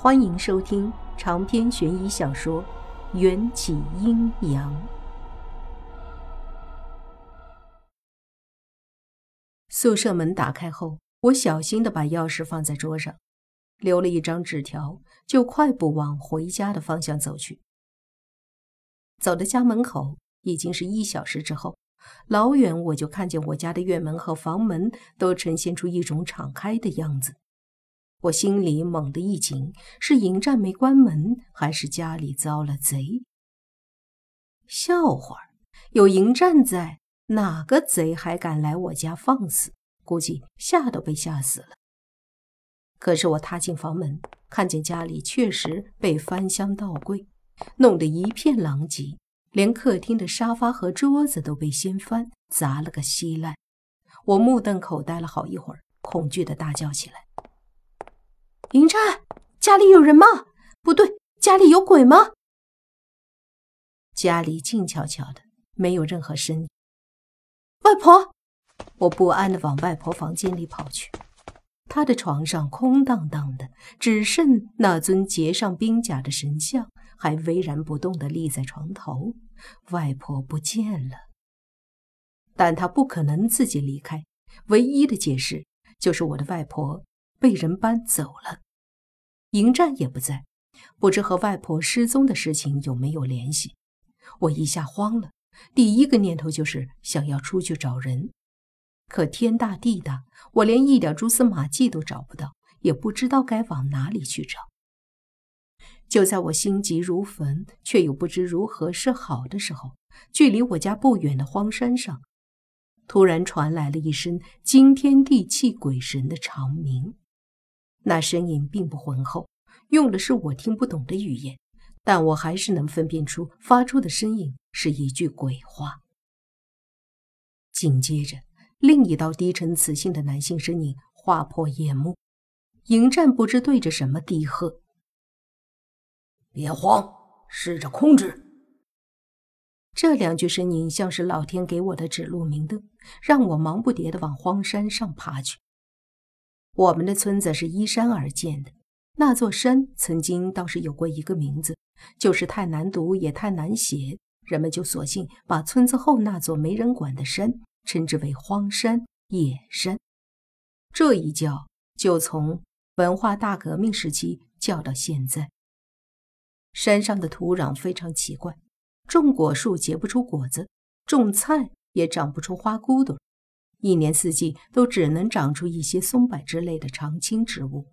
欢迎收听长篇悬疑小说《缘起阴阳》。宿舍门打开后，我小心的把钥匙放在桌上，留了一张纸条，就快步往回家的方向走去。走到家门口，已经是一小时之后，老远我就看见我家的院门和房门都呈现出一种敞开的样子。我心里猛地一紧，是迎战没关门，还是家里遭了贼？笑话，有迎战在，哪个贼还敢来我家放肆？估计吓都被吓死了。可是我踏进房门，看见家里确实被翻箱倒柜，弄得一片狼藉，连客厅的沙发和桌子都被掀翻，砸了个稀烂。我目瞪口呆了好一会儿，恐惧的大叫起来。迎战，家里有人吗？不对，家里有鬼吗？家里静悄悄的，没有任何声音。外婆，我不安的往外婆房间里跑去。她的床上空荡荡的，只剩那尊结上冰甲的神像还巍然不动的立在床头。外婆不见了，但她不可能自己离开。唯一的解释就是我的外婆。被人搬走了，迎战也不在，不知和外婆失踪的事情有没有联系。我一下慌了，第一个念头就是想要出去找人，可天大地大，我连一点蛛丝马迹都找不到，也不知道该往哪里去找。就在我心急如焚，却又不知如何是好的时候，距离我家不远的荒山上，突然传来了一声惊天地泣鬼神的长鸣。那声音并不浑厚，用的是我听不懂的语言，但我还是能分辨出发出的声音是一句鬼话。紧接着，另一道低沉磁性的男性声音划破夜幕，迎战不知对着什么低喝：“别慌，试着控制。”这两句声音像是老天给我的指路明灯，让我忙不迭地往荒山上爬去。我们的村子是依山而建的，那座山曾经倒是有过一个名字，就是太难读也太难写，人们就索性把村子后那座没人管的山称之为荒山野山。这一叫就从文化大革命时期叫到现在。山上的土壤非常奇怪，种果树结不出果子，种菜也长不出花骨朵。一年四季都只能长出一些松柏之类的常青植物。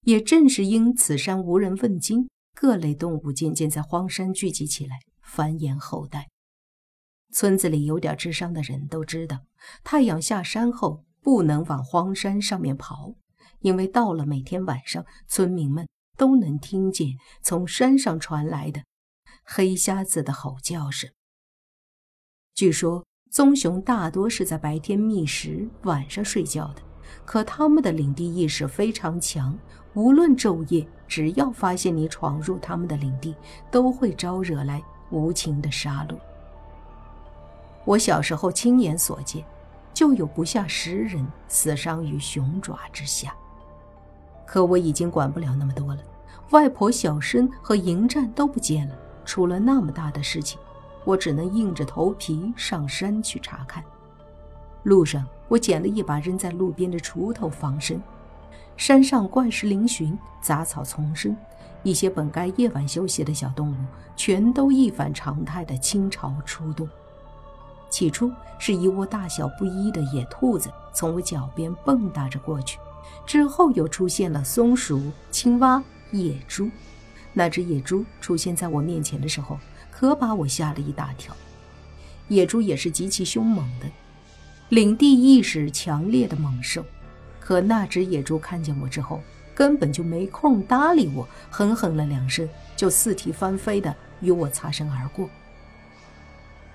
也正是因此山无人问津，各类动物渐渐在荒山聚集起来，繁衍后代。村子里有点智商的人都知道，太阳下山后不能往荒山上面跑，因为到了每天晚上，村民们都能听见从山上传来的黑瞎子的吼叫声。据说。棕熊大多是在白天觅食，晚上睡觉的。可它们的领地意识非常强，无论昼夜，只要发现你闯入它们的领地，都会招惹来无情的杀戮。我小时候亲眼所见，就有不下十人死伤于熊爪之下。可我已经管不了那么多了，外婆、小申和迎战都不见了，出了那么大的事情。我只能硬着头皮上山去查看。路上，我捡了一把扔在路边的锄头防身。山上怪石嶙峋，杂草丛生，一些本该夜晚休息的小动物，全都一反常态的倾巢出动。起初是一窝大小不一的野兔子从我脚边蹦跶着过去，之后又出现了松鼠、青蛙、野猪。那只野猪出现在我面前的时候。可把我吓了一大跳。野猪也是极其凶猛的，领地意识强烈的猛兽。可那只野猪看见我之后，根本就没空搭理我，哼哼了两声，就四蹄翻飞的与我擦身而过。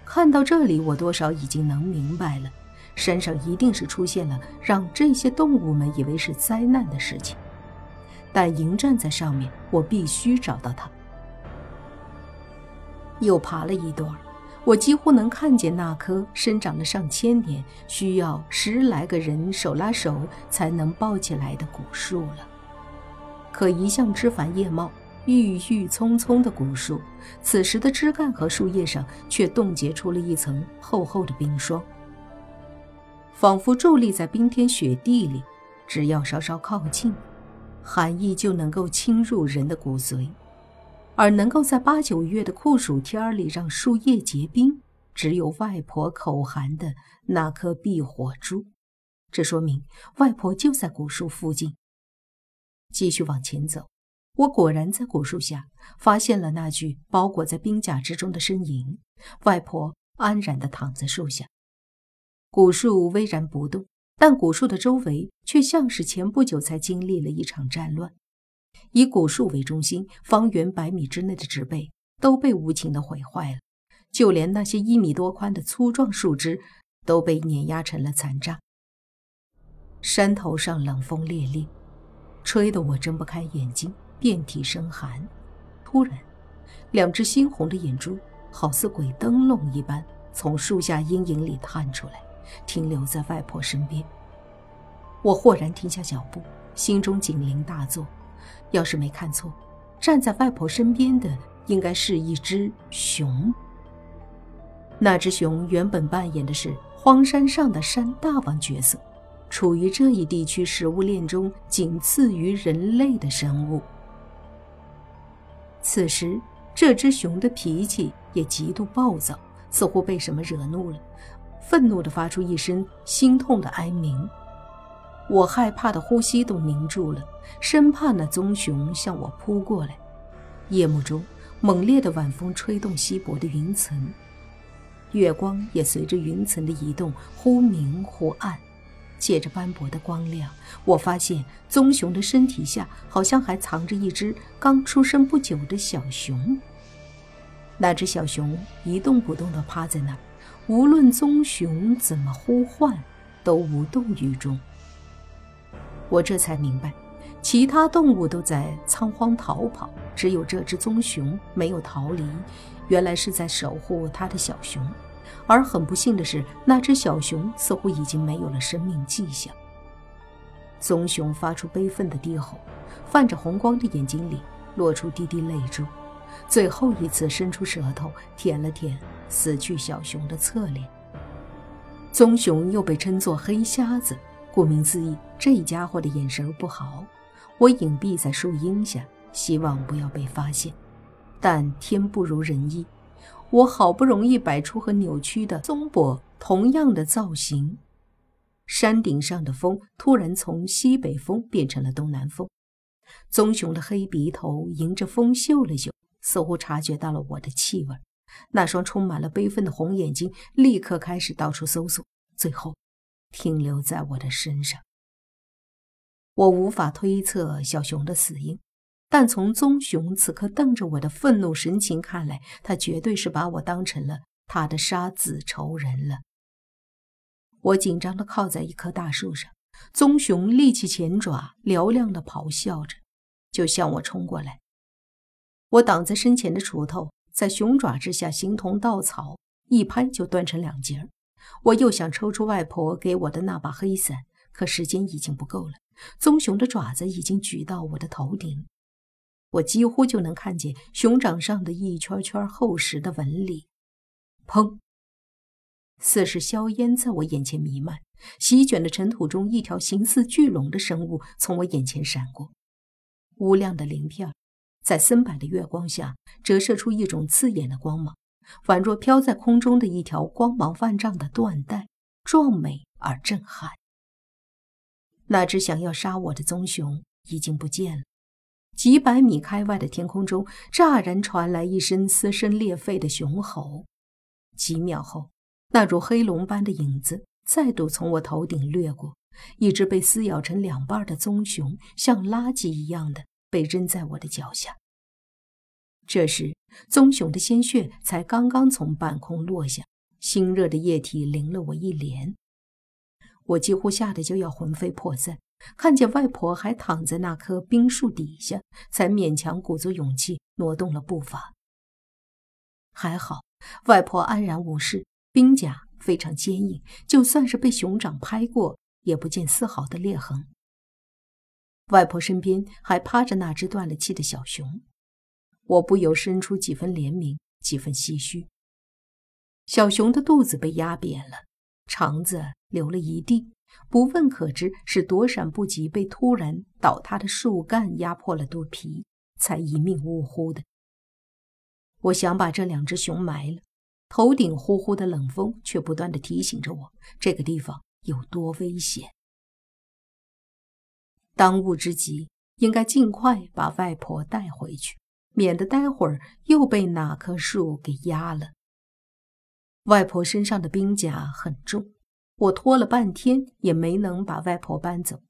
看到这里，我多少已经能明白了，山上一定是出现了让这些动物们以为是灾难的事情。但迎战在上面，我必须找到它。又爬了一段，我几乎能看见那棵生长了上千年、需要十来个人手拉手才能抱起来的古树了。可一向枝繁叶茂、郁郁葱葱的古树，此时的枝干和树叶上却冻结出了一层厚厚的冰霜，仿佛伫立在冰天雪地里，只要稍稍靠近，寒意就能够侵入人的骨髓。而能够在八九月的酷暑天里让树叶结冰，只有外婆口含的那颗避火珠。这说明外婆就在古树附近。继续往前走，我果然在古树下发现了那具包裹在冰甲之中的身影。外婆安然地躺在树下，古树巍然不动，但古树的周围却像是前不久才经历了一场战乱。以古树为中心，方圆百米之内的植被都被无情地毁坏了，就连那些一米多宽的粗壮树枝都被碾压成了残渣。山头上冷风烈烈，吹得我睁不开眼睛，遍体生寒。突然，两只猩红的眼珠好似鬼灯笼一般从树下阴影里探出来，停留在外婆身边。我豁然停下脚步，心中警铃大作。要是没看错，站在外婆身边的应该是一只熊。那只熊原本扮演的是荒山上的山大王角色，处于这一地区食物链中仅次于人类的生物。此时，这只熊的脾气也极度暴躁，似乎被什么惹怒了，愤怒地发出一声心痛的哀鸣。我害怕的呼吸都凝住了，生怕那棕熊向我扑过来。夜幕中，猛烈的晚风吹动稀薄的云层，月光也随着云层的移动忽明忽暗。借着斑驳的光亮，我发现棕熊的身体下好像还藏着一只刚出生不久的小熊。那只小熊一动不动地趴在那儿，无论棕熊怎么呼唤，都无动于衷。我这才明白，其他动物都在仓皇逃跑，只有这只棕熊没有逃离，原来是在守护它的小熊。而很不幸的是，那只小熊似乎已经没有了生命迹象。棕熊发出悲愤的低吼，泛着红光的眼睛里落出滴滴泪珠，最后一次伸出舌头舔了舔死去小熊的侧脸。棕熊又被称作黑瞎子。顾名思义，这家伙的眼神不好。我隐蔽在树荫下，希望不要被发现。但天不如人意，我好不容易摆出和扭曲的棕柏同样的造型。山顶上的风突然从西北风变成了东南风。棕熊的黑鼻头迎着风嗅了嗅，似乎察觉到了我的气味。那双充满了悲愤的红眼睛立刻开始到处搜索，最后。停留在我的身上，我无法推测小熊的死因，但从棕熊此刻瞪着我的愤怒神情看来，他绝对是把我当成了他的杀子仇人了。我紧张地靠在一棵大树上，棕熊立起前爪，嘹亮地咆哮着，就向我冲过来。我挡在身前的锄头在熊爪之下形同稻草，一拍就断成两截儿。我又想抽出外婆给我的那把黑伞，可时间已经不够了。棕熊的爪子已经举到我的头顶，我几乎就能看见熊掌上的一圈圈厚实的纹理。砰！似是硝烟在我眼前弥漫，席卷的尘土中，一条形似巨龙的生物从我眼前闪过。乌亮的鳞片在森白的月光下折射出一种刺眼的光芒。宛若飘在空中的一条光芒万丈的缎带，壮美而震撼。那只想要杀我的棕熊已经不见了。几百米开外的天空中，乍然传来一声撕声裂肺的雄吼。几秒后，那如黑龙般的影子再度从我头顶掠过，一只被撕咬成两半的棕熊，像垃圾一样的被扔在我的脚下。这时，棕熊的鲜血才刚刚从半空落下，腥热的液体淋了我一脸，我几乎吓得就要魂飞魄散。看见外婆还躺在那棵冰树底下，才勉强鼓足勇气挪动了步伐。还好，外婆安然无事，冰甲非常坚硬，就算是被熊掌拍过，也不见丝毫的裂痕。外婆身边还趴着那只断了气的小熊，我不由生出几分怜悯，几分唏嘘。小熊的肚子被压扁了，肠子流了一地，不问可知是躲闪不及，被突然倒塌的树干压破了肚皮，才一命呜呼的。我想把这两只熊埋了，头顶呼呼的冷风却不断的提醒着我，这个地方有多危险。当务之急，应该尽快把外婆带回去，免得待会儿又被哪棵树给压了。外婆身上的冰甲很重，我拖了半天也没能把外婆搬走。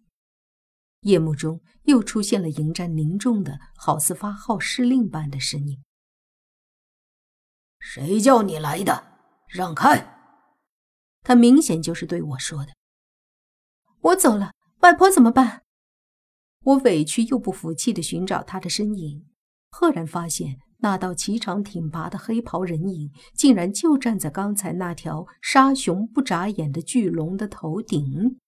夜幕中又出现了迎战凝重的，好似发号施令般的身影：“谁叫你来的？让开！”他明显就是对我说的。我走了，外婆怎么办？我委屈又不服气地寻找他的身影，赫然发现那道颀长挺拔的黑袍人影，竟然就站在刚才那条杀熊不眨眼的巨龙的头顶。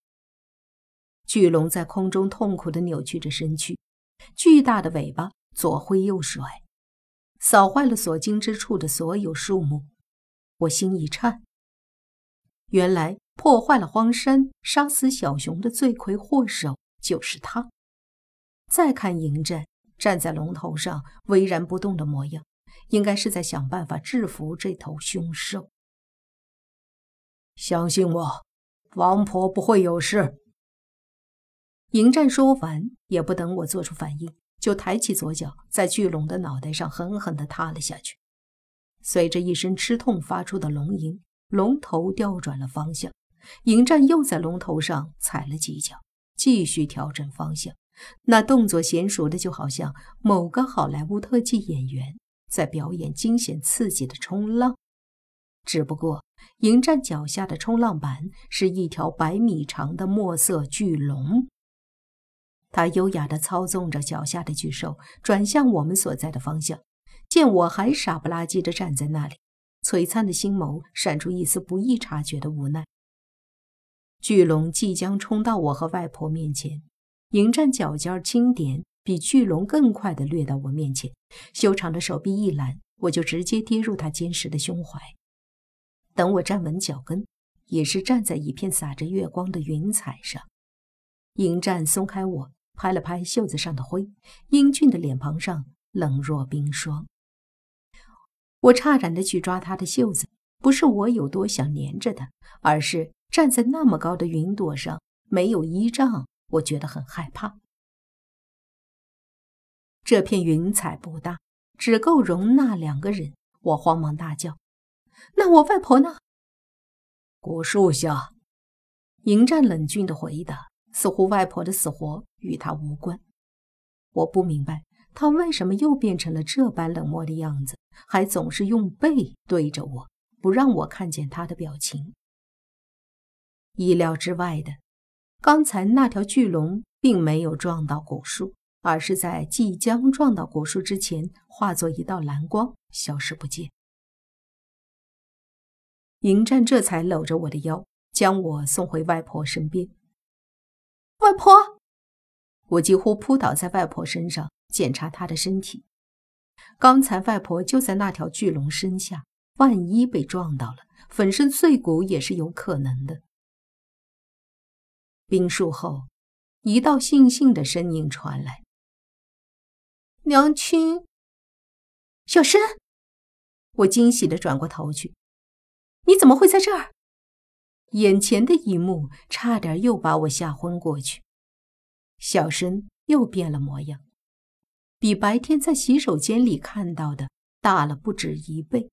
巨龙在空中痛苦地扭曲着身躯，巨大的尾巴左挥右甩，扫坏了所经之处的所有树木。我心一颤，原来破坏了荒山、杀死小熊的罪魁祸首就是他。再看迎战站在龙头上巍然不动的模样，应该是在想办法制服这头凶兽。相信我，王婆不会有事。迎战说完，也不等我做出反应，就抬起左脚，在巨龙的脑袋上狠狠地踏了下去。随着一声吃痛发出的龙吟，龙头调转了方向。迎战又在龙头上踩了几脚，继续调整方向。那动作娴熟的，就好像某个好莱坞特技演员在表演惊险刺激的冲浪。只不过，迎战脚下的冲浪板是一条百米长的墨色巨龙。他优雅地操纵着脚下的巨兽，转向我们所在的方向。见我还傻不拉几地站在那里，璀璨的星眸闪出一丝不易察觉的无奈。巨龙即将冲到我和外婆面前。迎战脚尖轻点，比巨龙更快地掠到我面前，修长的手臂一揽，我就直接跌入他坚实的胸怀。等我站稳脚跟，也是站在一片洒着月光的云彩上。迎战松开我，拍了拍袖子上的灰，英俊的脸庞上冷若冰霜。我诧然地去抓他的袖子，不是我有多想粘着他，而是站在那么高的云朵上，没有依仗。我觉得很害怕。这片云彩不大，只够容纳两个人。我慌忙大叫：“那我外婆呢？”古树下，迎战冷峻的回答，似乎外婆的死活与他无关。我不明白他为什么又变成了这般冷漠的样子，还总是用背对着我，不让我看见他的表情。意料之外的。刚才那条巨龙并没有撞到古树，而是在即将撞到古树之前，化作一道蓝光消失不见。迎战这才搂着我的腰，将我送回外婆身边。外婆，我几乎扑倒在外婆身上，检查她的身体。刚才外婆就在那条巨龙身下，万一被撞到了，粉身碎骨也是有可能的。冰树后，一道悻悻的声音传来：“娘亲，小申。”我惊喜的转过头去：“你怎么会在这儿？”眼前的一幕差点又把我吓昏过去。小申又变了模样，比白天在洗手间里看到的大了不止一倍，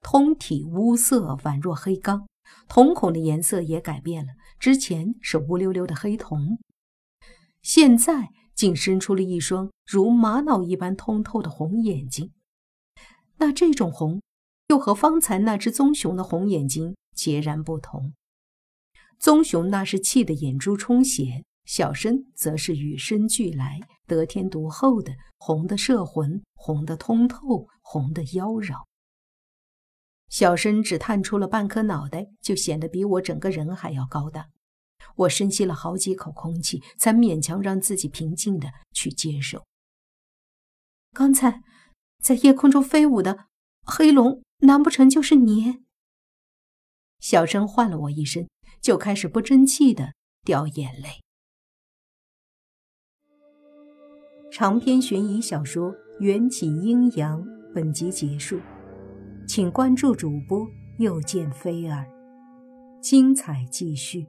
通体乌色，宛若黑钢。瞳孔的颜色也改变了，之前是乌溜溜的黑瞳，现在竟生出了一双如玛瑙一般通透的红眼睛。那这种红，又和方才那只棕熊的红眼睛截然不同。棕熊那是气得眼珠充血，小生则是与生俱来、得天独厚的红的摄魂，红的通透，红的妖娆。小生只探出了半颗脑袋，就显得比我整个人还要高大。我深吸了好几口空气，才勉强让自己平静的去接受。刚才在夜空中飞舞的黑龙，难不成就是你？小声唤了我一声，就开始不争气的掉眼泪。长篇悬疑小说《缘起阴阳》本集结束，请关注主播，又见菲儿，精彩继续。